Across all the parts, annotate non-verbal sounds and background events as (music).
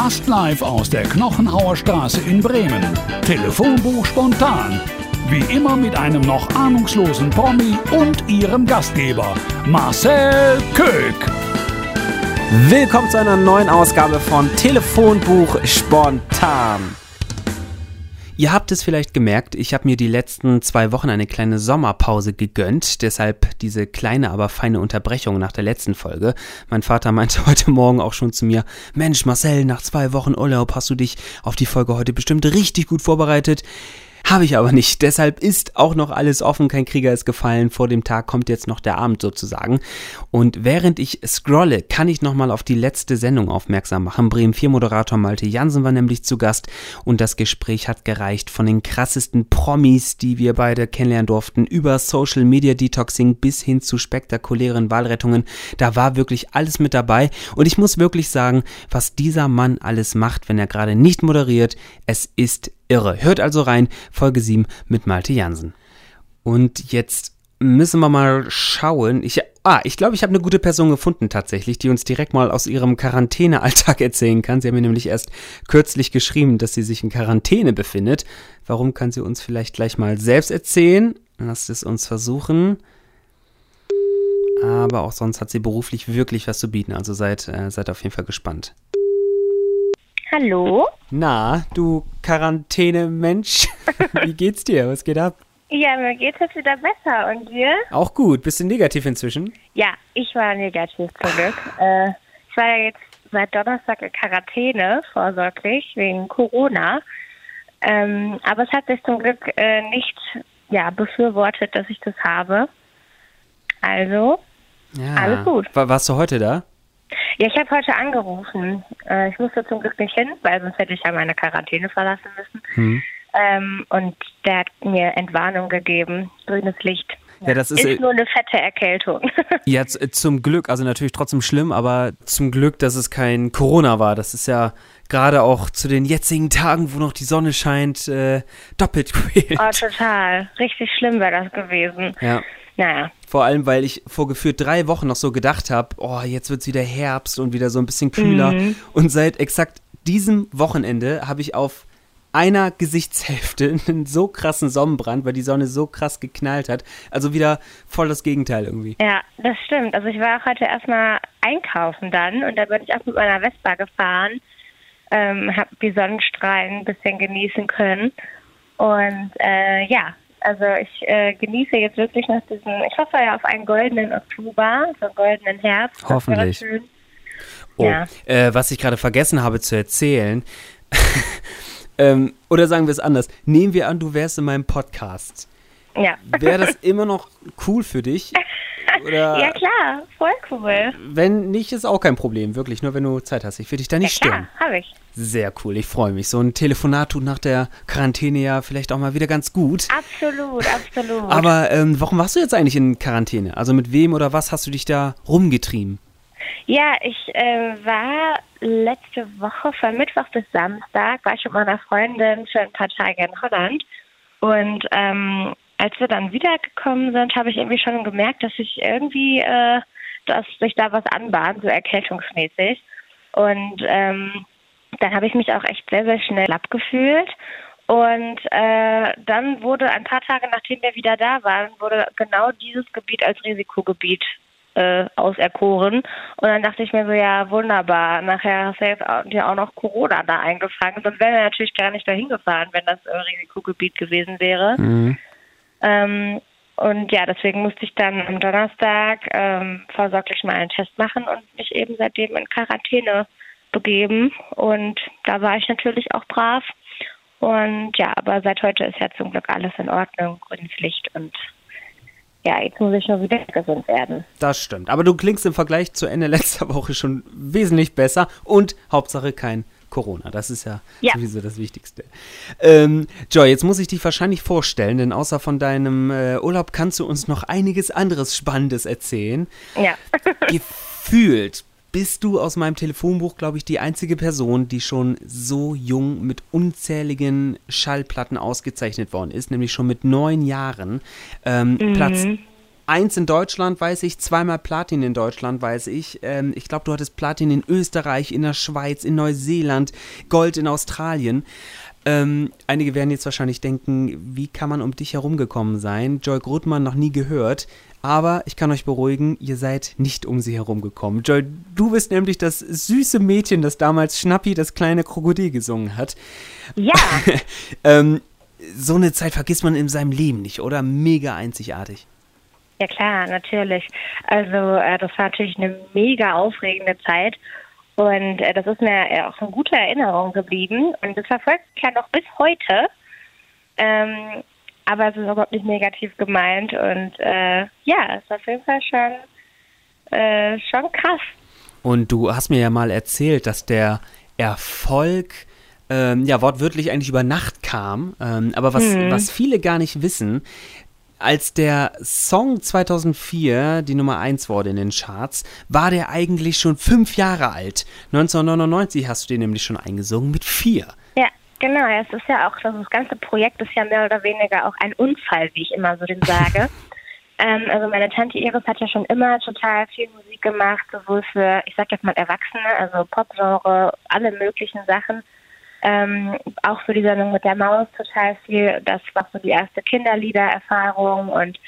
Fast live aus der Knochenhauer Straße in Bremen. Telefonbuch spontan. Wie immer mit einem noch ahnungslosen Promi und ihrem Gastgeber, Marcel Köck. Willkommen zu einer neuen Ausgabe von Telefonbuch spontan. Ihr habt es vielleicht gemerkt, ich habe mir die letzten zwei Wochen eine kleine Sommerpause gegönnt, deshalb diese kleine, aber feine Unterbrechung nach der letzten Folge. Mein Vater meinte (laughs) heute Morgen auch schon zu mir, Mensch Marcel, nach zwei Wochen Urlaub hast du dich auf die Folge heute bestimmt richtig gut vorbereitet. Habe ich aber nicht. Deshalb ist auch noch alles offen. Kein Krieger ist gefallen. Vor dem Tag kommt jetzt noch der Abend sozusagen. Und während ich scrolle, kann ich nochmal auf die letzte Sendung aufmerksam machen. Bremen 4 Moderator Malte Jansen war nämlich zu Gast und das Gespräch hat gereicht von den krassesten Promis, die wir beide kennenlernen durften, über Social Media Detoxing bis hin zu spektakulären Wahlrettungen. Da war wirklich alles mit dabei. Und ich muss wirklich sagen, was dieser Mann alles macht, wenn er gerade nicht moderiert, es ist irre. Hört also rein, Folge 7 mit Malte Jansen. Und jetzt müssen wir mal schauen. Ich, ah, ich glaube, ich habe eine gute Person gefunden tatsächlich, die uns direkt mal aus ihrem Quarantänealltag (laughs) erzählen kann. Sie haben mir nämlich erst kürzlich geschrieben, dass sie sich in Quarantäne befindet. Warum kann sie uns vielleicht gleich mal selbst erzählen? Lasst es uns versuchen. Aber auch sonst hat sie beruflich wirklich was zu bieten. Also seid, äh, seid auf jeden Fall gespannt. Hallo? Na, du Quarantäne-Mensch, (laughs) wie geht's dir? Was geht ab? Ja, mir geht's jetzt wieder besser. Und dir? Auch gut. Bist du negativ inzwischen? Ja, ich war negativ zum Glück. Äh, ich war ja jetzt seit Donnerstag in Quarantäne, vorsorglich, wegen Corona. Ähm, aber es hat sich zum Glück äh, nicht ja, befürwortet, dass ich das habe. Also, Ja. Alles gut. War, warst du heute da? Ja, ich habe heute angerufen. Äh, ich musste zum Glück nicht hin, weil sonst hätte ich ja meine Quarantäne verlassen müssen. Hm. Ähm, und der hat mir Entwarnung gegeben, grünes Licht. Ja, das ist, Ist äh, nur eine fette Erkältung. (laughs) Ja, zum Glück, also natürlich trotzdem schlimm, aber zum Glück, dass es kein Corona war. Das ist ja gerade auch zu den jetzigen Tagen, wo noch die Sonne scheint, äh, doppelt (laughs) quälend. oh, total. Richtig schlimm wäre das gewesen. Ja. Naja. Vor allem, weil ich vor gefühlt drei Wochen noch so gedacht habe, oh, jetzt wird's wieder Herbst und wieder so ein bisschen kühler. Mhm. Und seit exakt diesem Wochenende habe ich auf einer Gesichtshälfte (laughs) einen so krassen Sonnenbrand, weil die Sonne so krass geknallt hat. Also wieder voll das Gegenteil irgendwie. Ja, das stimmt. Also ich war auch heute erstmal einkaufen dann und da bin ich auch mit meiner Vespa gefahren, ähm, habe die Sonnenstrahlen ein bisschen genießen können. Und äh, ja, also ich äh, genieße jetzt wirklich noch diesen, ich hoffe ja auf einen goldenen Oktober, so einen goldenen Herbst. Hoffentlich. Oh, Ja. äh, was ich gerade vergessen habe zu erzählen, (laughs) ähm, oder sagen wir es anders, nehmen wir an, du wärst in meinem Podcast. Ja. Wäre das (laughs) immer noch cool für dich? (laughs) Oder ja klar, voll cool. wenn nicht, ist auch kein Problem, wirklich, nur wenn du Zeit hast. Ich will dich da nicht ja stören. klar, habe ich. Sehr cool, ich freue mich. So ein Telefonat tut nach der Quarantäne ja vielleicht auch mal wieder ganz gut. Absolut, absolut. Aber ähm, warum warst du jetzt eigentlich in Quarantäne? Also mit wem oder was hast du dich da rumgetrieben? Ja, ich äh, war letzte Woche von Mittwoch bis Samstag, war ich mit meiner Freundin für ein paar Tage in Holland. Und ähm, als wir dann wiedergekommen sind, habe ich irgendwie schon gemerkt, dass ich irgendwie, äh, dass sich da was anbahnt, so erkältungsmäßig. Und ähm, dann habe ich mich auch echt sehr, sehr schnell abgefühlt. Und äh, dann wurde ein paar Tage, nachdem wir wieder da waren, wurde genau dieses Gebiet als Risikogebiet äh, auserkoren. Und dann dachte ich mir so, ja, wunderbar, nachher hast du jetzt auch, dir auch noch Corona da eingefangen. Sonst wären wir natürlich gar nicht dahin gefahren, wenn das äh, Risikogebiet gewesen wäre. Ähm, und ja, deswegen musste ich dann am Donnerstag ähm, vorsorglich mal einen Test machen und mich eben seitdem in Quarantäne begeben. Und da war ich natürlich auch brav. Und ja, aber seit heute ist ja zum Glück alles in Ordnung, grünes Licht und ja, jetzt muss ich nur wieder gesund werden. Das stimmt. Aber du klingst im Vergleich zu Ende (laughs) letzter Woche schon wesentlich besser und Hauptsache kein Corona. Das ist ja, Ja. sowieso das Wichtigste. Ähm, Joy, jetzt muss ich dich wahrscheinlich vorstellen, denn außer von deinem äh, Urlaub kannst du uns noch einiges anderes Spannendes erzählen. Ja. (laughs) Gefühlt bist du aus meinem Telefonbuch, glaube ich, die einzige Person, die schon so jung mit unzähligen Schallplatten ausgezeichnet worden ist, nämlich schon mit neun Jahren. Ähm, Platz eins in Deutschland, weiß ich, zweimal Platin in Deutschland, weiß ich. Ähm, ich glaube, du hattest Platin in Österreich, in der Schweiz, in Neuseeland, Gold in Australien. Ähm, einige werden jetzt wahrscheinlich denken, wie kann man um dich herumgekommen sein? Joy Grutmann noch nie gehört. Aber ich kann euch beruhigen, ihr seid nicht um sie herumgekommen. Joy, du bist nämlich das süße Mädchen, das damals Schnappi das kleine Krokodil gesungen hat. Ja. (laughs) ähm, so eine Zeit vergisst man in seinem Leben nicht, oder? Mega einzigartig. Ja klar, natürlich. Also äh, das war natürlich eine mega aufregende Zeit und äh, das ist mir äh, auch eine gute Erinnerung geblieben und das verfolgt mich ja noch bis heute. Ähm, aber es ist überhaupt nicht negativ gemeint und äh, ja, es ist auf jeden Fall schon, äh, schon krass. Und du hast mir ja mal erzählt, dass der Erfolg ähm, ja wortwörtlich eigentlich über Nacht kam. Ähm, aber was, hm. was viele gar nicht wissen, als der Song 2004 die Nummer 1 wurde in den Charts, war der eigentlich schon fünf Jahre alt. 1999 hast du den nämlich schon eingesungen mit vier. Ja, genau. Es ist ja auch, das ganze Projekt ist ja mehr oder weniger auch ein Unfall, wie ich immer so den sage. (laughs) ähm, also meine Tante Iris hat ja schon immer total viel Musik gemacht, sowohl für, ich sag jetzt mal Erwachsene, also Popgenre, alle möglichen Sachen ähm, auch für die Sendung mit der Maus total viel. Das war so die erste Kinderliedererfahrung und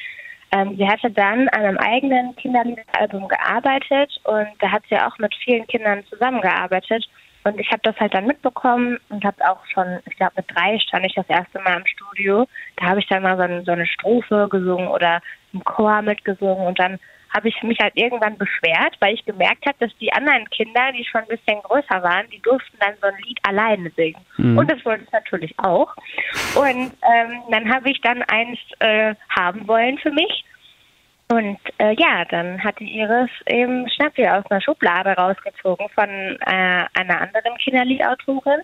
ähm, sie hatte dann an einem eigenen Kinderliederalbum gearbeitet und da hat sie auch mit vielen Kindern zusammengearbeitet. Und ich habe das halt dann mitbekommen und habe auch schon, ich glaube mit drei stand ich das erste Mal im Studio. Da habe ich dann mal so, so eine Strophe gesungen oder im Chor mitgesungen und dann habe ich mich halt irgendwann beschwert, weil ich gemerkt habe, dass die anderen Kinder, die schon ein bisschen größer waren, die durften dann so ein Lied alleine singen. Mhm. Und das wollte ich natürlich auch. Und ähm, dann habe ich dann eins äh, haben wollen für mich. Und äh, ja, dann hatte Iris eben Schnappi aus einer Schublade rausgezogen von äh, einer anderen Kinderliedautorin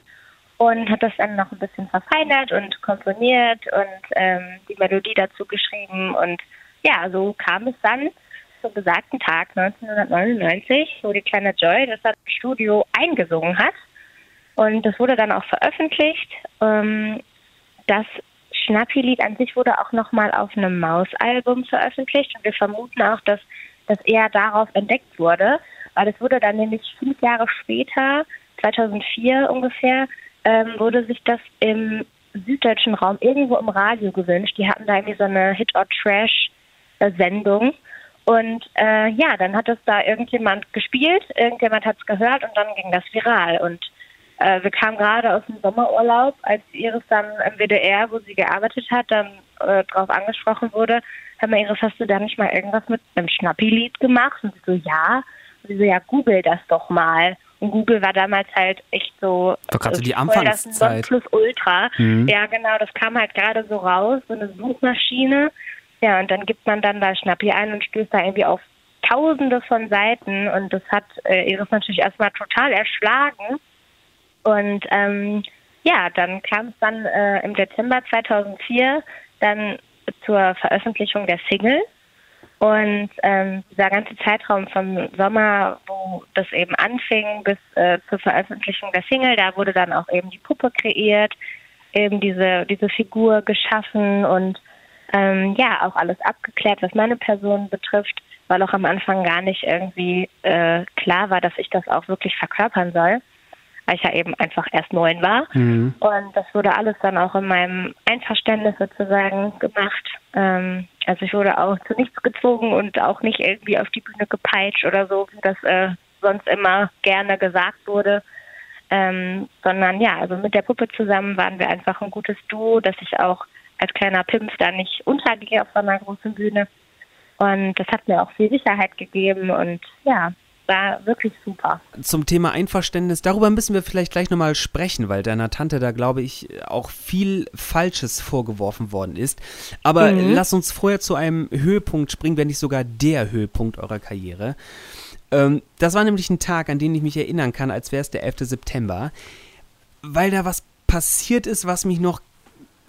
und hat das dann noch ein bisschen verfeinert und komponiert und ähm, die Melodie dazu geschrieben. Und ja, so kam es dann zum besagten Tag 1999, wo die kleine Joy das Studio eingesungen hat. Und das wurde dann auch veröffentlicht. Ähm, das Schnappi-Lied an sich wurde auch nochmal auf einem Maus-Album veröffentlicht. Und wir vermuten auch, dass das eher darauf entdeckt wurde, weil es wurde dann nämlich fünf Jahre später, 2004 ungefähr, ähm, wurde sich das im süddeutschen Raum irgendwo im Radio gewünscht. Die hatten da irgendwie so eine Hit-or-Trash-Sendung. Und äh, ja, dann hat es da irgendjemand gespielt, irgendjemand hat es gehört und dann ging das viral. Und äh, wir kamen gerade aus dem Sommerurlaub, als Iris dann im WDR, wo sie gearbeitet hat, dann äh, drauf angesprochen wurde, hör mal Iris, hast du da nicht mal irgendwas mit einem Schnappi-Lied gemacht? Und sie so, ja. Und sie so, ja, google das doch mal. Und Google war damals halt echt so. Doch gerade so die Anfangszeit. Plus Ultra. Mhm. Ja, genau, das kam halt gerade so raus, so eine Suchmaschine. Ja, und dann gibt man dann da Schnappi ein und stößt da irgendwie auf tausende von Seiten und das hat äh, Iris natürlich erstmal total erschlagen. Und ähm, ja, dann kam es dann äh, im Dezember 2004 dann zur Veröffentlichung der Single. Und ähm, dieser ganze Zeitraum vom Sommer, wo das eben anfing, bis äh, zur Veröffentlichung der Single, da wurde dann auch eben die Puppe kreiert, eben diese, diese Figur geschaffen und ähm, ja auch alles abgeklärt, was meine Person betrifft, weil auch am Anfang gar nicht irgendwie äh, klar war, dass ich das auch wirklich verkörpern soll, weil ich ja eben einfach erst neun war. Mhm. Und das wurde alles dann auch in meinem Einverständnis sozusagen gemacht. Ähm, also ich wurde auch zu nichts gezogen und auch nicht irgendwie auf die Bühne gepeitscht oder so, wie das äh, sonst immer gerne gesagt wurde. Ähm, sondern ja, also mit der Puppe zusammen waren wir einfach ein gutes Duo, dass ich auch als kleiner Pimp da nicht untergehe auf so einer großen Bühne. Und das hat mir auch viel Sicherheit gegeben und ja, war wirklich super. Zum Thema Einverständnis, darüber müssen wir vielleicht gleich nochmal sprechen, weil deiner Tante da, glaube ich, auch viel Falsches vorgeworfen worden ist. Aber mhm. lass uns vorher zu einem Höhepunkt springen, wenn nicht sogar der Höhepunkt eurer Karriere. Ähm, das war nämlich ein Tag, an den ich mich erinnern kann, als wäre es der 11. September, weil da was passiert ist, was mich noch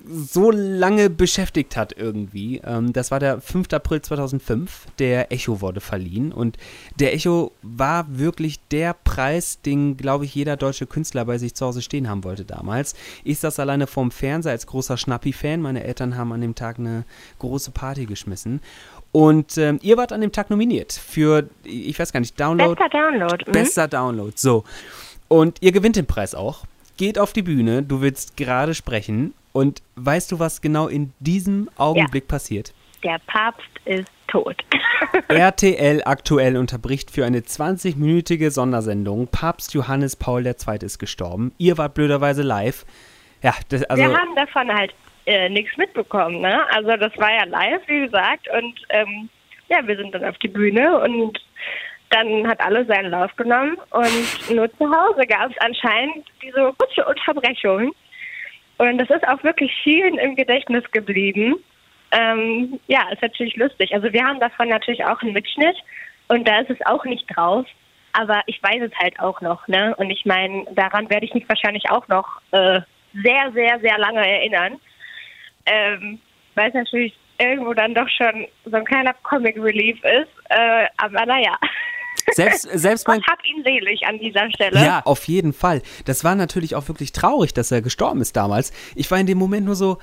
so lange beschäftigt hat irgendwie. Ähm, das war der 5. April 2005. Der Echo wurde verliehen und der Echo war wirklich der Preis, den, glaube ich, jeder deutsche Künstler bei sich zu Hause stehen haben wollte damals. Ich saß alleine vorm Fernseher als großer Schnappi-Fan. Meine Eltern haben an dem Tag eine große Party geschmissen. Und ähm, ihr wart an dem Tag nominiert für, ich weiß gar nicht, Download. Bester Download. Mhm. Bester Download, so. Und ihr gewinnt den Preis auch. Geht auf die Bühne, du willst gerade sprechen. Und weißt du, was genau in diesem Augenblick ja. passiert? Der Papst ist tot. (laughs) RTL aktuell unterbricht für eine 20-minütige Sondersendung. Papst Johannes Paul II. ist gestorben. Ihr wart blöderweise live. Ja, das, also Wir haben davon halt äh, nichts mitbekommen. Ne? Also das war ja live, wie gesagt. Und ähm, ja, wir sind dann auf die Bühne und dann hat alles seinen Lauf genommen. Und nur zu Hause gab es anscheinend diese kurze Unterbrechung. Und das ist auch wirklich vielen im Gedächtnis geblieben. Ähm, ja, ist natürlich lustig. Also wir haben davon natürlich auch einen Mitschnitt und da ist es auch nicht drauf. Aber ich weiß es halt auch noch, ne? Und ich meine, daran werde ich mich wahrscheinlich auch noch äh, sehr, sehr, sehr lange erinnern. Ähm, weil es natürlich irgendwo dann doch schon so ein kleiner Comic Relief ist. Äh, aber naja. Selbst, selbst mein. Hab ihn selig an dieser Stelle. Ja, auf jeden Fall. Das war natürlich auch wirklich traurig, dass er gestorben ist damals. Ich war in dem Moment nur so,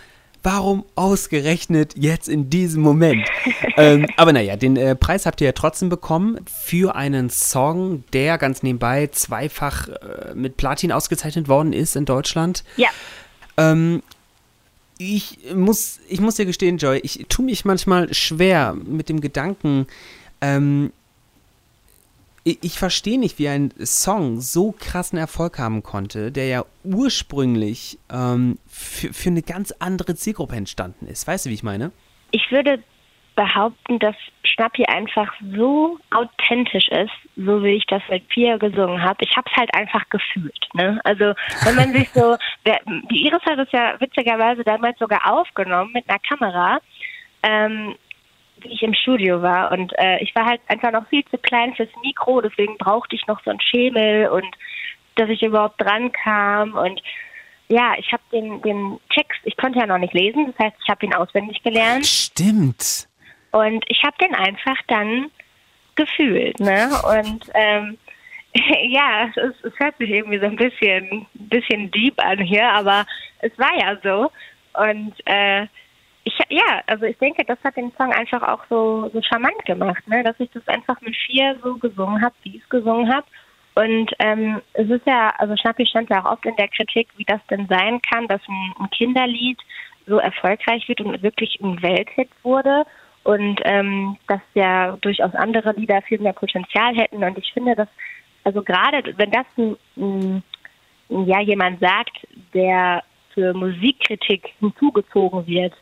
warum ausgerechnet jetzt in diesem Moment? (laughs) ähm, aber naja, den äh, Preis habt ihr ja trotzdem bekommen für einen Song, der ganz nebenbei zweifach äh, mit Platin ausgezeichnet worden ist in Deutschland. Ja. Ähm, ich muss, ich muss dir gestehen, Joy, ich tue mich manchmal schwer mit dem Gedanken, ähm, ich, verstehe nicht, wie ein Song so krassen Erfolg haben konnte, der ja ursprünglich ähm, für, für eine ganz andere Zielgruppe entstanden ist. Weißt du, wie ich meine? Ich würde behaupten, dass Schnappi einfach so authentisch ist, so wie ich das mit Pia gesungen habe. Ich habe es halt einfach gefühlt. Ne? Also wenn man sich so, (laughs) der, die Iris hat es ja witzigerweise damals sogar aufgenommen mit einer Kamera. Ähm, wie ich im Studio war. Und äh, ich war halt einfach noch viel zu klein fürs Mikro, deswegen brauchte ich noch so einen Schemel und dass ich überhaupt dran kam. Und ja, ich habe den, den Text, ich konnte ja noch nicht lesen, das heißt, ich habe ihn auswendig gelernt. Stimmt. Und ich habe den einfach dann gefühlt, ne? Und ähm, (laughs) ja, es, ist, es hört sich irgendwie so ein bisschen, bisschen deep an hier, aber es war ja so. Und äh, ich, ja, also ich denke, das hat den Song einfach auch so, so charmant gemacht, ne? dass ich das einfach mit vier so gesungen habe, wie ich es gesungen habe. Und ähm, es ist ja, also Schnappi stand ja auch oft in der Kritik, wie das denn sein kann, dass ein, Kinderlied so erfolgreich wird und wirklich ein Welthit wurde und ähm, dass ja durchaus andere Lieder viel mehr Potenzial hätten. Und ich finde, dass, also gerade wenn das ein, ein, ja jemand sagt, der für Musikkritik hinzugezogen wird,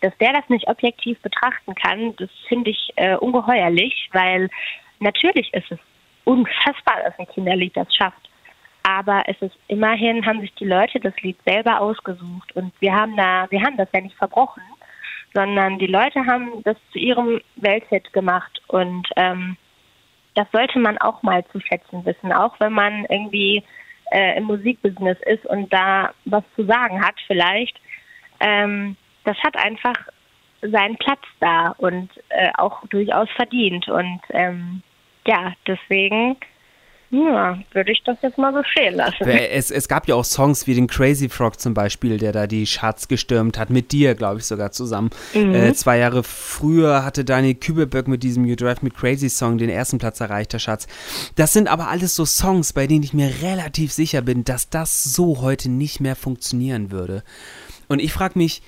dass der das nicht objektiv betrachten kann, das finde ich äh, ungeheuerlich, weil natürlich ist es unfassbar, dass ein Kinderlied das schafft. Aber es ist immerhin, haben sich die Leute das Lied selber ausgesucht und wir haben da, wir haben das ja nicht verbrochen, sondern die Leute haben das zu ihrem Welthit gemacht und ähm, das sollte man auch mal zu schätzen wissen, auch wenn man irgendwie äh, im Musikbusiness ist und da was zu sagen hat vielleicht. Ähm, das hat einfach seinen Platz da und äh, auch durchaus verdient. Und ähm, ja, deswegen ja, würde ich das jetzt mal so stehen lassen. Es, es gab ja auch Songs wie den Crazy Frog zum Beispiel, der da die Charts gestürmt hat, mit dir, glaube ich, sogar zusammen. Mhm. Äh, zwei Jahre früher hatte Daniel Kübelberg mit diesem You Drive Me Crazy Song den ersten Platz erreicht, der Schatz. Das sind aber alles so Songs, bei denen ich mir relativ sicher bin, dass das so heute nicht mehr funktionieren würde. Und ich frage mich,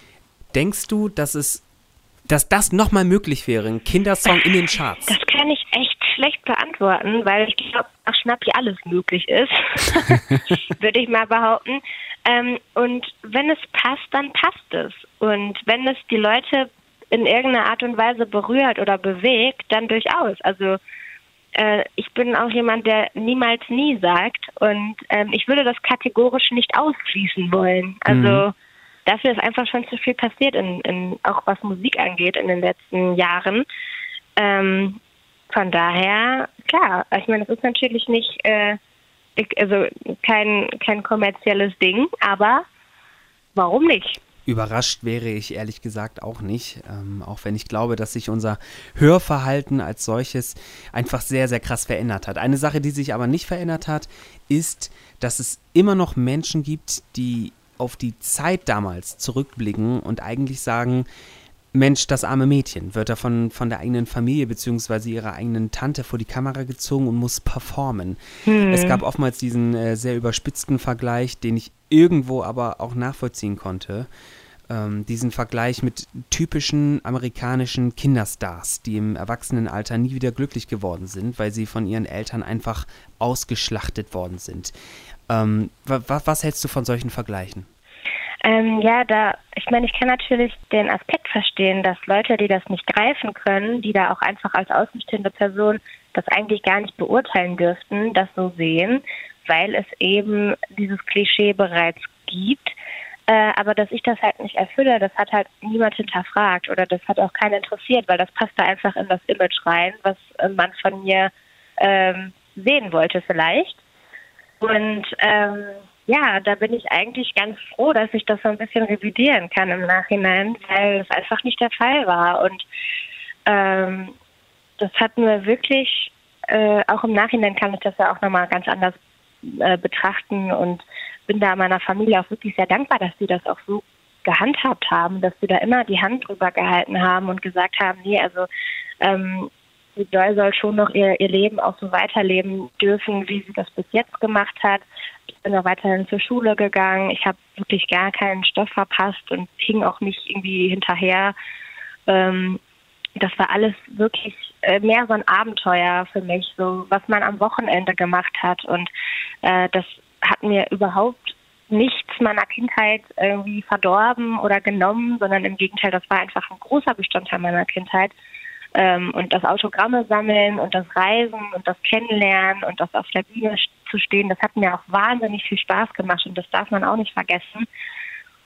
Denkst du, dass es, dass das nochmal möglich wäre, ein Kindersong in den Charts? Das kann ich echt schlecht beantworten, weil ich glaube, nach Schnappi alles möglich ist, (laughs) würde ich mal behaupten. Ähm, und wenn es passt, dann passt es. Und wenn es die Leute in irgendeiner Art und Weise berührt oder bewegt, dann durchaus. Also äh, ich bin auch jemand, der niemals nie sagt und ähm, ich würde das kategorisch nicht ausschließen wollen. Also mhm dafür ist einfach schon zu viel passiert, in, in, auch was Musik angeht in den letzten Jahren. Ähm, von daher, klar, ich meine, das ist natürlich nicht, äh, also kein, kein kommerzielles Ding, aber warum nicht? Überrascht wäre ich ehrlich gesagt auch nicht, ähm, auch wenn ich glaube, dass sich unser Hörverhalten als solches einfach sehr, sehr krass verändert hat. Eine Sache, die sich aber nicht verändert hat, ist, dass es immer noch Menschen gibt, die auf die Zeit damals zurückblicken und eigentlich sagen, Mensch, das arme Mädchen, wird er von, von der eigenen Familie bzw. ihrer eigenen Tante vor die Kamera gezogen und muss performen. Hm. Es gab oftmals diesen äh, sehr überspitzten Vergleich, den ich irgendwo aber auch nachvollziehen konnte. Ähm, diesen Vergleich mit typischen amerikanischen Kinderstars, die im Erwachsenenalter nie wieder glücklich geworden sind, weil sie von ihren Eltern einfach ausgeschlachtet worden sind. Ähm, was hältst du von solchen Vergleichen? Ähm, ja, da, ich meine, ich kann natürlich den Aspekt verstehen, dass Leute, die das nicht greifen können, die da auch einfach als außenstehende Person das eigentlich gar nicht beurteilen dürften, das so sehen, weil es eben dieses Klischee bereits gibt. Äh, aber dass ich das halt nicht erfülle, das hat halt niemand hinterfragt oder das hat auch keinen interessiert, weil das passt da einfach in das Image rein, was äh, man von mir ähm, sehen wollte vielleicht. Und ähm, ja, da bin ich eigentlich ganz froh, dass ich das so ein bisschen revidieren kann im Nachhinein, weil es einfach nicht der Fall war. Und ähm, das hat mir wirklich, äh, auch im Nachhinein kann ich das ja auch nochmal ganz anders äh, betrachten und bin da meiner Familie auch wirklich sehr dankbar, dass sie das auch so gehandhabt haben, dass sie da immer die Hand drüber gehalten haben und gesagt haben, nee, also ähm, die Joy soll schon noch ihr, ihr Leben auch so weiterleben dürfen, wie sie das bis jetzt gemacht hat. Ich bin auch weiterhin zur Schule gegangen. Ich habe wirklich gar keinen Stoff verpasst und hing auch nicht irgendwie hinterher. Ähm, das war alles wirklich äh, mehr so ein Abenteuer für mich, so was man am Wochenende gemacht hat. Und äh, das hat mir überhaupt nichts meiner Kindheit irgendwie verdorben oder genommen, sondern im Gegenteil, das war einfach ein großer Bestandteil meiner Kindheit. Ähm, und das Autogramme sammeln und das Reisen und das Kennenlernen und das auf der Bühne zu stehen, das hat mir auch wahnsinnig viel Spaß gemacht und das darf man auch nicht vergessen.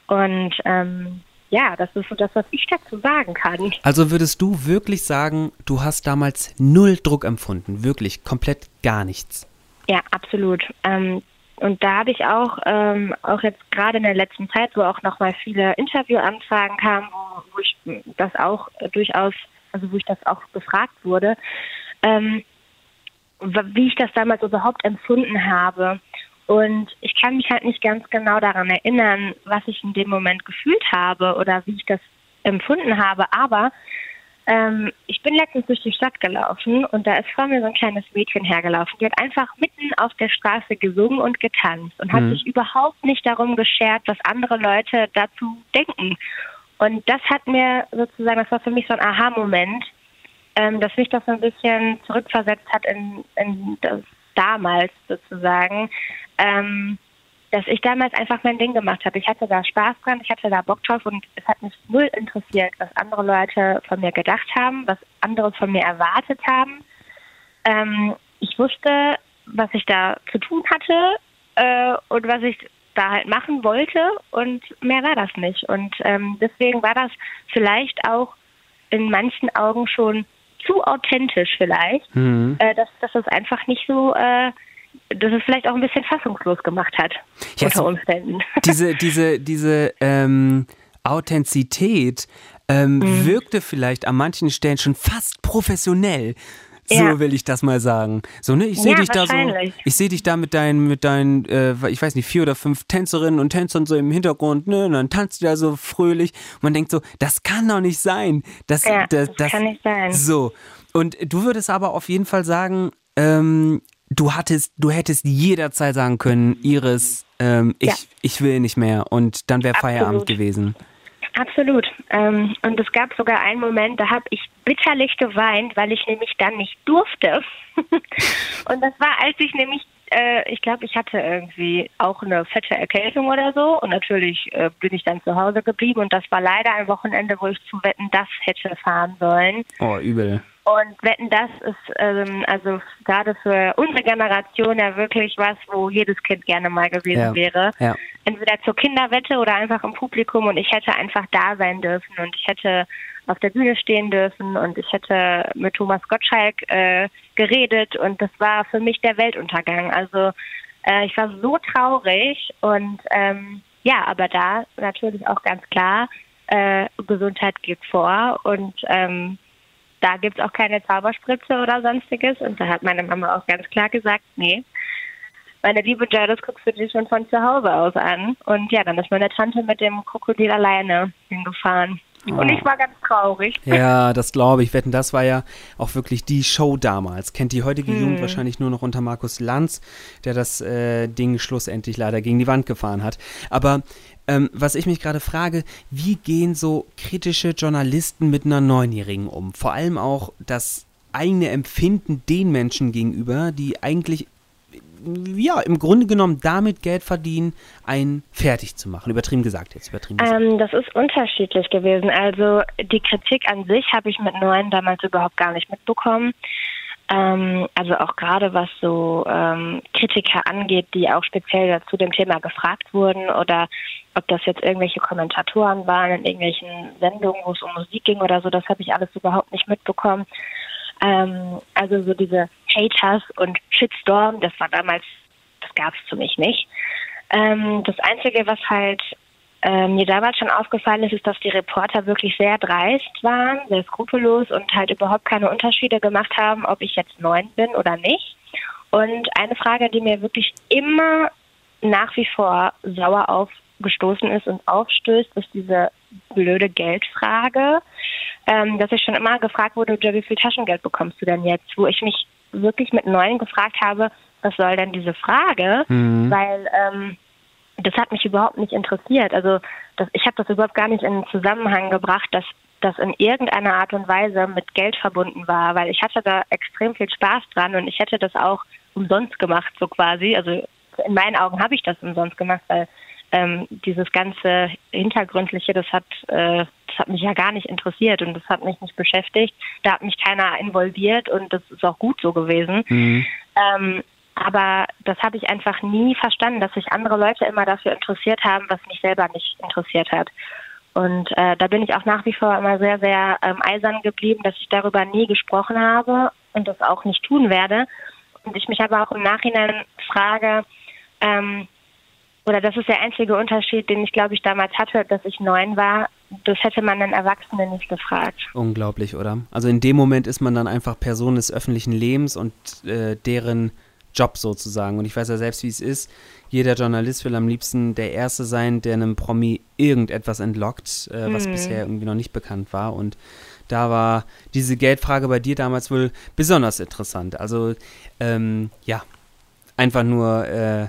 Und ähm, ja, das ist so das, was ich dazu sagen kann. Also würdest du wirklich sagen, du hast damals null Druck empfunden, wirklich komplett gar nichts? Ja, absolut. Ähm, und da habe ich auch, ähm, auch jetzt gerade in der letzten Zeit, wo auch nochmal viele Interviewanfragen kamen, wo, wo ich das auch durchaus also wo ich das auch gefragt wurde, ähm, wie ich das damals überhaupt empfunden habe. Und ich kann mich halt nicht ganz genau daran erinnern, was ich in dem Moment gefühlt habe oder wie ich das empfunden habe. Aber ähm, ich bin letztens durch die Stadt gelaufen und da ist vor mir so ein kleines Mädchen hergelaufen. Die hat einfach mitten auf der Straße gesungen und getanzt und mhm. hat sich überhaupt nicht darum geschert, was andere Leute dazu denken. Und das hat mir sozusagen, das war für mich so ein Aha-Moment, ähm, dass mich das so ein bisschen zurückversetzt hat in, in das damals sozusagen, ähm, dass ich damals einfach mein Ding gemacht habe. Ich hatte da Spaß dran, ich hatte da Bock drauf und es hat mich null interessiert, was andere Leute von mir gedacht haben, was andere von mir erwartet haben. Ähm, ich wusste, was ich da zu tun hatte äh, und was ich da halt machen wollte und mehr war das nicht. Und ähm, deswegen war das vielleicht auch in manchen Augen schon zu authentisch vielleicht, mhm. äh, dass, dass es einfach nicht so, äh, dass es vielleicht auch ein bisschen fassungslos gemacht hat ja, unter Umständen. (laughs) Diese, diese, diese ähm, Authentizität ähm, mhm. wirkte vielleicht an manchen Stellen schon fast professionell. So ja. will ich das mal sagen. So, ne, ich sehe ja, dich da so, ich sehe dich da mit deinen, mit deinen, äh, ich weiß nicht, vier oder fünf Tänzerinnen und Tänzern so im Hintergrund, ne, und dann tanzt du da so fröhlich. Und man denkt so, das kann doch nicht sein. Das, ja, das, das, das kann nicht sein. So. Und du würdest aber auf jeden Fall sagen, ähm, du hattest, du hättest jederzeit sagen können, Iris, ähm, ich, ich will nicht mehr und dann wäre Feierabend gewesen. Absolut. Ähm, und es gab sogar einen Moment, da habe ich bitterlich geweint, weil ich nämlich dann nicht durfte. (laughs) und das war, als ich nämlich, äh, ich glaube, ich hatte irgendwie auch eine fette Erkältung oder so. Und natürlich äh, bin ich dann zu Hause geblieben. Und das war leider ein Wochenende, wo ich zu Wetten das hätte fahren sollen. Oh, übel. Und Wetten, das ist ähm, also gerade für unsere Generation ja wirklich was, wo jedes Kind gerne mal gewesen ja. wäre. Ja. Entweder zur Kinderwette oder einfach im Publikum und ich hätte einfach da sein dürfen und ich hätte auf der Bühne stehen dürfen und ich hätte mit Thomas Gottschalk äh, geredet und das war für mich der Weltuntergang. Also äh, ich war so traurig und ähm, ja, aber da natürlich auch ganz klar, äh, Gesundheit geht vor und ähm, da gibt es auch keine Zauberspritze oder sonstiges. Und da hat meine Mama auch ganz klar gesagt, nee, meine liebe Joy, das guckst du dir schon von zu Hause aus an. Und ja, dann ist meine Tante mit dem Krokodil alleine hingefahren. Und ich war ganz traurig. (laughs) Ja, das glaube ich. Wetten, das war ja auch wirklich die Show damals. Kennt die heutige Hm. Jugend wahrscheinlich nur noch unter Markus Lanz, der das äh, Ding schlussendlich leider gegen die Wand gefahren hat. Aber ähm, was ich mich gerade frage, wie gehen so kritische Journalisten mit einer Neunjährigen um? Vor allem auch das eigene Empfinden den Menschen gegenüber, die eigentlich ja, im Grunde genommen damit Geld verdienen, einen fertig zu machen. Übertrieben gesagt jetzt, übertrieben gesagt. Ähm, das ist unterschiedlich gewesen. Also die Kritik an sich habe ich mit Neuen damals überhaupt gar nicht mitbekommen. Ähm, also auch gerade was so ähm, Kritiker angeht, die auch speziell zu dem Thema gefragt wurden oder ob das jetzt irgendwelche Kommentatoren waren in irgendwelchen Sendungen, wo es um Musik ging oder so, das habe ich alles überhaupt nicht mitbekommen. Ähm, also so diese Haters und Shitstorm, das war damals, das gab es für mich nicht. Ähm, das Einzige, was halt äh, mir damals schon aufgefallen ist, ist, dass die Reporter wirklich sehr dreist waren, sehr skrupellos und halt überhaupt keine Unterschiede gemacht haben, ob ich jetzt neun bin oder nicht. Und eine Frage, die mir wirklich immer nach wie vor sauer aufgestoßen ist und aufstößt, ist diese blöde Geldfrage, ähm, dass ich schon immer gefragt wurde, wie viel Taschengeld bekommst du denn jetzt? Wo ich mich wirklich mit neun gefragt habe, was soll denn diese Frage? Mhm. Weil ähm, das hat mich überhaupt nicht interessiert. Also das, ich habe das überhaupt gar nicht in den Zusammenhang gebracht, dass das in irgendeiner Art und Weise mit Geld verbunden war, weil ich hatte da extrem viel Spaß dran und ich hätte das auch umsonst gemacht, so quasi. Also in meinen Augen habe ich das umsonst gemacht, weil ähm, dieses ganze Hintergründliche, das hat, äh, das hat mich ja gar nicht interessiert und das hat mich nicht beschäftigt. Da hat mich keiner involviert und das ist auch gut so gewesen. Mhm. Ähm, aber das habe ich einfach nie verstanden, dass sich andere Leute immer dafür interessiert haben, was mich selber nicht interessiert hat. Und äh, da bin ich auch nach wie vor immer sehr, sehr ähm, eisern geblieben, dass ich darüber nie gesprochen habe und das auch nicht tun werde. Und ich mich aber auch im Nachhinein frage, ähm, oder das ist der einzige Unterschied, den ich glaube ich damals hatte, dass ich neun war. Das hätte man einen Erwachsenen nicht gefragt. Unglaublich, oder? Also in dem Moment ist man dann einfach Person des öffentlichen Lebens und äh, deren Job sozusagen. Und ich weiß ja selbst, wie es ist. Jeder Journalist will am liebsten der Erste sein, der einem Promi irgendetwas entlockt, äh, was Mhm. bisher irgendwie noch nicht bekannt war. Und da war diese Geldfrage bei dir damals wohl besonders interessant. Also ähm, ja, einfach nur äh,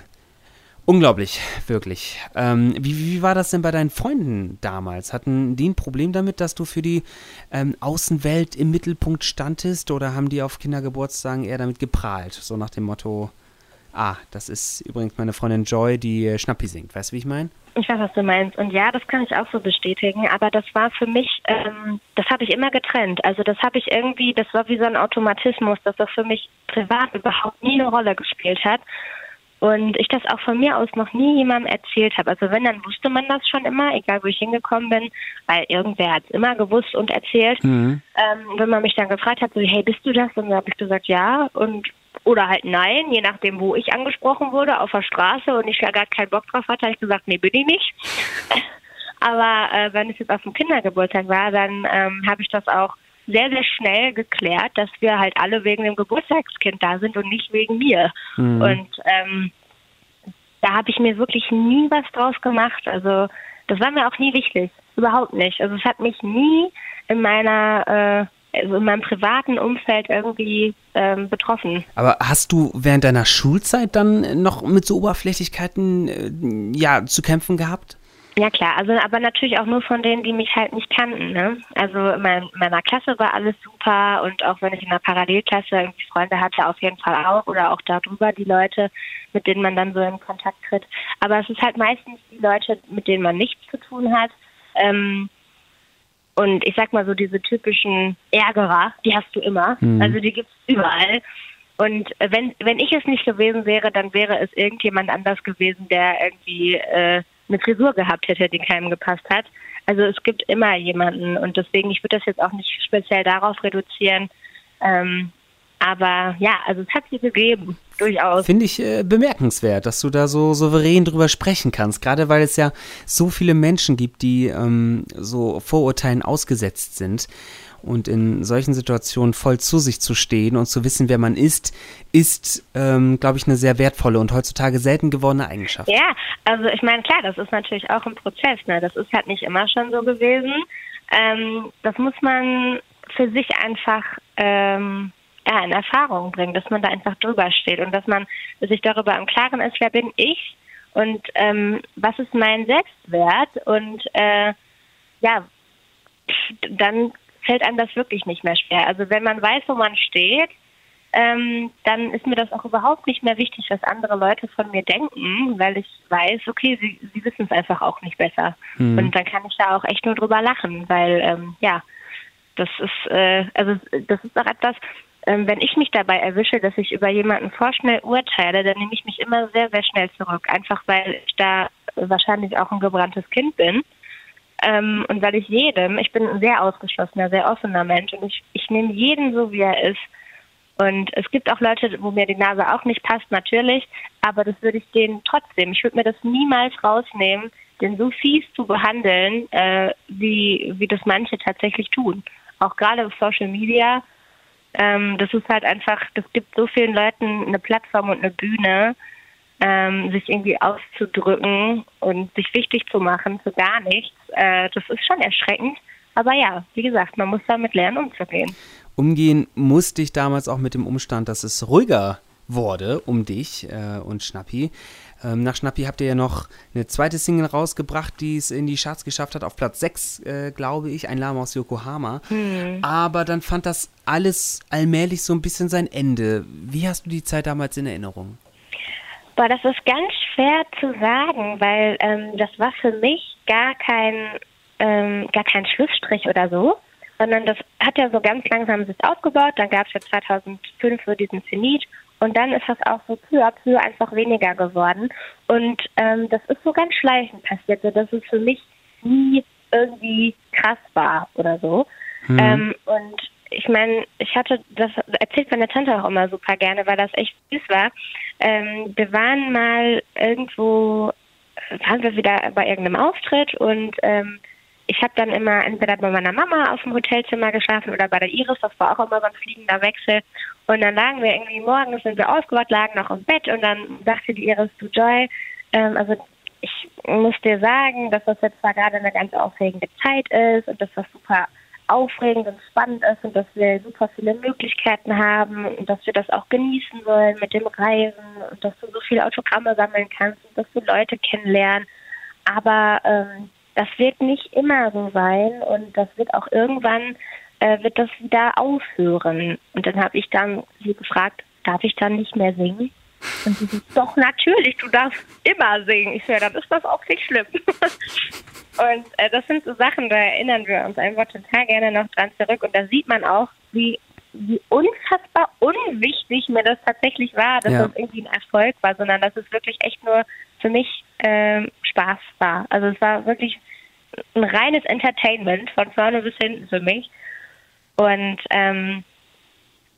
unglaublich, wirklich. Ähm, wie, wie war das denn bei deinen Freunden damals? Hatten die ein Problem damit, dass du für die ähm, Außenwelt im Mittelpunkt standest oder haben die auf Kindergeburtstagen eher damit geprahlt? So nach dem Motto, ah, das ist übrigens meine Freundin Joy, die äh, Schnappi singt. Weißt du, wie ich meine? Ich weiß, was du meinst. Und ja, das kann ich auch so bestätigen. Aber das war für mich, ähm, das habe ich immer getrennt. Also das habe ich irgendwie, das war wie so ein Automatismus, dass das für mich privat überhaupt nie eine Rolle gespielt hat. Und ich das auch von mir aus noch nie jemandem erzählt habe. Also wenn, dann wusste man das schon immer, egal wo ich hingekommen bin, weil irgendwer hat es immer gewusst und erzählt. Mhm. Ähm, wenn man mich dann gefragt hat, so, hey, bist du das? Und dann habe ich gesagt, ja. Und oder halt nein, je nachdem, wo ich angesprochen wurde, auf der Straße und ich da gar keinen Bock drauf hatte, habe ich gesagt, nee, bin ich nicht. (laughs) Aber äh, wenn es jetzt auf dem Kindergeburtstag war, dann ähm, habe ich das auch sehr, sehr schnell geklärt, dass wir halt alle wegen dem Geburtstagskind da sind und nicht wegen mir. Mhm. Und ähm, da habe ich mir wirklich nie was draus gemacht. Also das war mir auch nie wichtig. Überhaupt nicht. Also es hat mich nie in meiner, äh, also in meinem privaten Umfeld irgendwie ähm, betroffen. Aber hast du während deiner Schulzeit dann noch mit so Oberflächlichkeiten äh, ja, zu kämpfen gehabt? Ja klar, also aber natürlich auch nur von denen, die mich halt nicht kannten. Ne? Also in mein, meiner Klasse war alles super und auch wenn ich in der Parallelklasse irgendwie Freunde hatte, auf jeden Fall auch oder auch darüber die Leute, mit denen man dann so in Kontakt tritt. Aber es ist halt meistens die Leute, mit denen man nichts zu tun hat. Ähm, und ich sag mal so diese typischen Ärgerer, die hast du immer. Mhm. Also die gibt's überall. Und wenn wenn ich es nicht gewesen wäre, dann wäre es irgendjemand anders gewesen, der irgendwie äh, eine Frisur gehabt hätte, die keinem gepasst hat. Also es gibt immer jemanden und deswegen, ich würde das jetzt auch nicht speziell darauf reduzieren. Ähm, aber ja, also es hat sie gegeben, durchaus. Finde ich äh, bemerkenswert, dass du da so souverän drüber sprechen kannst. Gerade weil es ja so viele Menschen gibt, die ähm, so Vorurteilen ausgesetzt sind. Und in solchen Situationen voll zu sich zu stehen und zu wissen, wer man ist, ist, ähm, glaube ich, eine sehr wertvolle und heutzutage selten gewordene Eigenschaft. Ja, also ich meine, klar, das ist natürlich auch ein Prozess. Ne? Das ist halt nicht immer schon so gewesen. ähm, das muss man für sich einfach ähm, ja, in Erfahrung bringen, dass man da einfach drüber steht und dass man sich darüber im Klaren ist, wer bin ich und ähm, was ist mein Selbstwert und äh, ja, dann fällt einem das wirklich nicht mehr schwer. Also wenn man weiß, wo man steht, ähm, dann ist mir das auch überhaupt nicht mehr wichtig, was andere Leute von mir denken, weil ich weiß, okay, sie, sie wissen es einfach auch nicht besser. Mhm. Und dann kann ich da auch echt nur drüber lachen, weil ähm, ja, das ist äh, also das ist auch etwas, wenn ich mich dabei erwische, dass ich über jemanden vorschnell urteile, dann nehme ich mich immer sehr, sehr schnell zurück. Einfach weil ich da wahrscheinlich auch ein gebranntes Kind bin. Ähm, und weil ich jedem, ich bin ein sehr ausgeschlossener, sehr offener Mensch und ich, ich nehme jeden so, wie er ist. Und es gibt auch Leute, wo mir die Nase auch nicht passt, natürlich, aber das würde ich denen trotzdem, ich würde mir das niemals rausnehmen, den so fies zu behandeln, äh, wie, wie das manche tatsächlich tun. Auch gerade auf Social Media, ähm, das ist halt einfach, das gibt so vielen Leuten eine Plattform und eine Bühne, ähm, sich irgendwie auszudrücken und sich wichtig zu machen für gar nichts. Äh, das ist schon erschreckend. Aber ja, wie gesagt, man muss damit lernen, umzugehen. Umgehen musste ich damals auch mit dem Umstand, dass es ruhiger wurde um dich äh, und Schnappi. Ähm, nach Schnappi habt ihr ja noch eine zweite Single rausgebracht, die es in die Charts geschafft hat, auf Platz 6, äh, glaube ich, ein Lama aus Yokohama. Mhm. Aber dann fand das alles allmählich so ein bisschen sein Ende. Wie hast du die Zeit damals in Erinnerung? Boah, das ist ganz schwer zu sagen, weil ähm, das war für mich gar kein, ähm, gar kein Schlussstrich oder so, sondern das hat ja so ganz langsam sich aufgebaut. Dann gab es ja 2005 so diesen Zenit und dann ist das auch so peu à peu einfach weniger geworden. Und ähm, das ist so ganz schleichend passiert, so dass es für mich nie irgendwie krass war oder so. Mhm. Ähm, und ich meine, ich hatte, das erzählt meine Tante auch immer super gerne, weil das echt süß war. Ähm, wir waren mal irgendwo, waren wir wieder bei irgendeinem Auftritt und ähm, ich habe dann immer entweder bei meiner Mama auf dem Hotelzimmer geschlafen oder bei der Iris, das war auch immer so ein fliegender Wechsel. Und dann lagen wir irgendwie morgens, sind wir aufgewacht, lagen noch im Bett und dann sagte die Iris, du Joy, ähm, also ich muss dir sagen, dass das jetzt zwar gerade eine ganz aufregende Zeit ist und dass das super aufregend und spannend ist und dass wir super viele Möglichkeiten haben und dass wir das auch genießen wollen mit dem Reisen und dass du so viele Autogramme sammeln kannst und dass du Leute kennenlernen. Aber ähm, das wird nicht immer so sein und das wird auch irgendwann äh, wird das wieder aufhören. Und dann habe ich dann sie gefragt, darf ich dann nicht mehr singen? Und sie sagt, doch natürlich, du darfst immer singen. Ich ja, dann ist das auch nicht schlimm. (laughs) Und äh, das sind so Sachen, da erinnern wir uns einfach total gerne noch dran zurück. Und da sieht man auch, wie, wie unfassbar unwichtig mir das tatsächlich war, dass ja. das irgendwie ein Erfolg war, sondern dass es wirklich echt nur für mich ähm, Spaß war. Also es war wirklich ein reines Entertainment von vorne bis hinten für mich. Und ähm,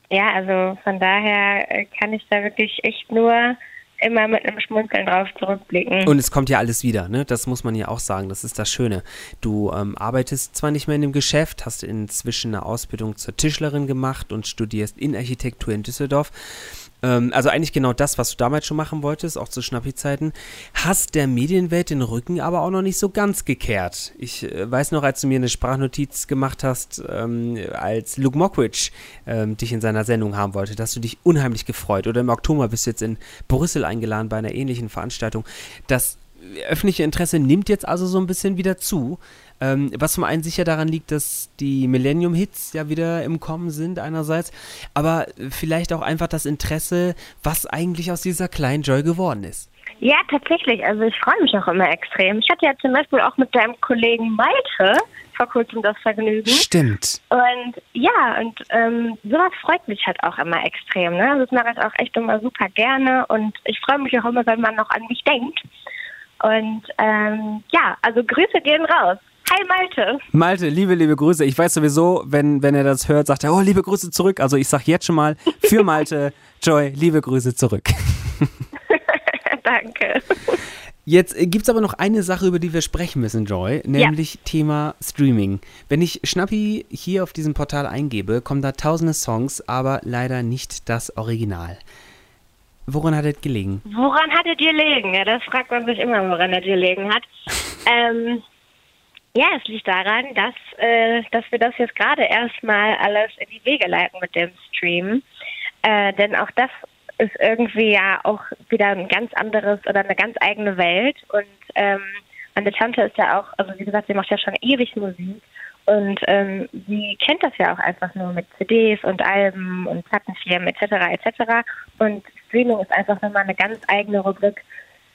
ja, also von daher äh, kann ich da wirklich echt nur immer mit einem Schmunzeln drauf zurückblicken. Und es kommt ja alles wieder, ne? Das muss man ja auch sagen. Das ist das Schöne. Du ähm, arbeitest zwar nicht mehr in dem Geschäft, hast inzwischen eine Ausbildung zur Tischlerin gemacht und studierst Innenarchitektur in Düsseldorf. Ähm, also eigentlich genau das, was du damals schon machen wolltest, auch zu Schnappi-Zeiten. Hast der Medienwelt den Rücken aber auch noch nicht so ganz gekehrt. Ich äh, weiß noch, als du mir eine Sprachnotiz gemacht hast, ähm, als Luke Mockridge ähm, dich in seiner Sendung haben wollte, dass du dich unheimlich gefreut. Oder im Oktober bist du jetzt in Brüssel eingeladen bei einer ähnlichen Veranstaltung. Das öffentliche Interesse nimmt jetzt also so ein bisschen wieder zu. Ähm, was zum einen sicher daran liegt, dass die Millennium-Hits ja wieder im Kommen sind einerseits, aber vielleicht auch einfach das Interesse, was eigentlich aus dieser kleinen Joy geworden ist. Ja, tatsächlich. Also ich freue mich auch immer extrem. Ich hatte ja zum Beispiel auch mit deinem Kollegen Malte vor kurzem das Vergnügen. Stimmt. Und ja, und ähm, sowas freut mich halt auch immer extrem. Ne? Das mache ich auch echt immer super gerne und ich freue mich auch immer, wenn man noch an mich denkt. Und ähm, ja, also Grüße gehen raus. Hi Malte. Malte, liebe, liebe Grüße. Ich weiß sowieso, wenn, wenn er das hört, sagt er, oh, liebe Grüße zurück. Also ich sag jetzt schon mal für Malte, (laughs) Joy, liebe Grüße zurück. (laughs) Danke. Jetzt äh, gibt es aber noch eine Sache, über die wir sprechen müssen, Joy, nämlich ja. Thema Streaming. Wenn ich Schnappi hier auf diesem Portal eingebe, kommen da tausende Songs, aber leider nicht das Original. Woran hat es gelegen? Woran hat es gelegen? Ja, das fragt man sich immer, woran es gelegen hat. (laughs) ähm, Ja, es liegt daran, dass, äh, dass wir das jetzt gerade erstmal alles in die Wege leiten mit dem Stream. Äh, denn auch das ist irgendwie ja auch wieder ein ganz anderes oder eine ganz eigene Welt. Und ähm, meine Tante ist ja auch, also wie gesagt, sie macht ja schon ewig Musik. Und ähm, sie kennt das ja auch einfach nur mit CDs und Alben und Plattenfirmen etc. etc. Und Streaming ist einfach nochmal eine ganz eigene Rubrik.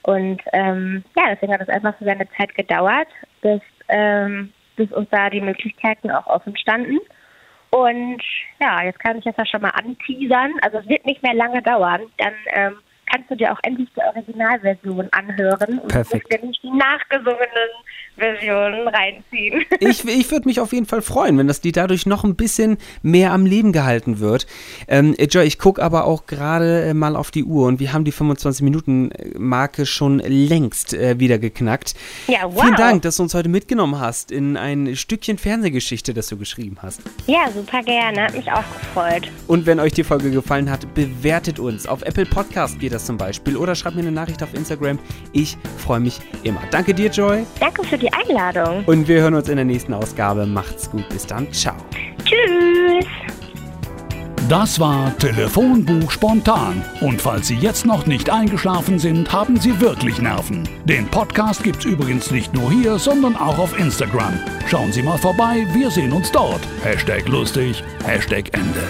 Und ähm, ja, deswegen hat es einfach so seine Zeit gedauert, bis, ähm, bis uns da die Möglichkeiten auch offen standen. Und ja, jetzt kann ich das ja schon mal anteasern. Also es wird nicht mehr lange dauern. Dann ähm, kannst du dir auch endlich die Originalversion anhören und Perfekt. dir nicht die nachgesungenen Versionen reinziehen. (laughs) Ich, ich würde mich auf jeden Fall freuen, wenn das Lied dadurch noch ein bisschen mehr am Leben gehalten wird. Ähm, äh, Joy, ich gucke aber auch gerade äh, mal auf die Uhr und wir haben die 25-Minuten-Marke schon längst äh, wieder geknackt. Ja, wow. Vielen Dank, dass du uns heute mitgenommen hast in ein Stückchen Fernsehgeschichte, das du geschrieben hast. Ja, super gerne. Hat mich auch gefreut. Und wenn euch die Folge gefallen hat, bewertet uns. Auf Apple Podcast geht das zum Beispiel oder schreibt mir eine Nachricht auf Instagram. Ich freue mich immer. Danke dir, Joy. Danke für die Einladung. Und wir hören uns in der nächsten Ausgabe. Macht's gut. Bis dann. Ciao. Tschüss. Das war Telefonbuch spontan. Und falls Sie jetzt noch nicht eingeschlafen sind, haben Sie wirklich Nerven. Den Podcast gibt's übrigens nicht nur hier, sondern auch auf Instagram. Schauen Sie mal vorbei, wir sehen uns dort. Hashtag lustig, Hashtag Ende.